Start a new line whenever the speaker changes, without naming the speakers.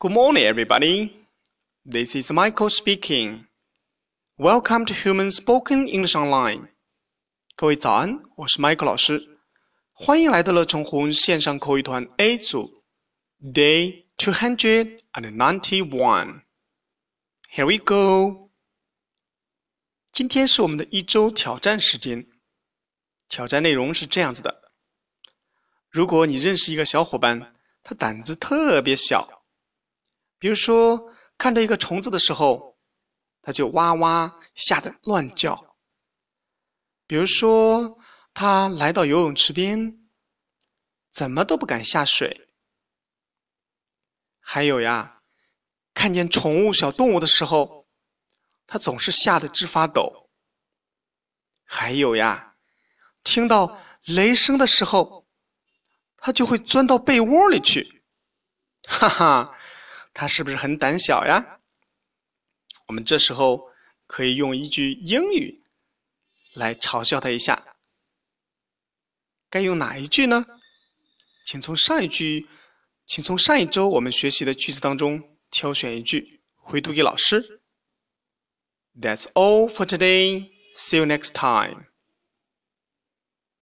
Good morning, everybody. This is Michael speaking. Welcome to Human Spoken English Online. 各位早安，我是 Michael 老师，欢迎来到乐成红线上口语团 A 组，Day two hundred and ninety-one. Here we go. 今天是我们的一周挑战时间。挑战内容是这样子的：如果你认识一个小伙伴，他胆子特别小， 比如说看到一个虫子的时候，他就哇哇吓得乱叫；比如说他来到游泳池边，怎么都不敢下水；还有呀，看见宠物小动物的时候，他总是吓得直发抖；还有呀。听到雷声的时候，他就会钻到被窝里去，哈哈，他是不是很胆小呀？我们这时候可以用一句英语来嘲笑他一下，该用哪一句呢？请从上一句，请从上一周我们学习的句子当中挑选一句回读给老师。That's all for today. See you next time.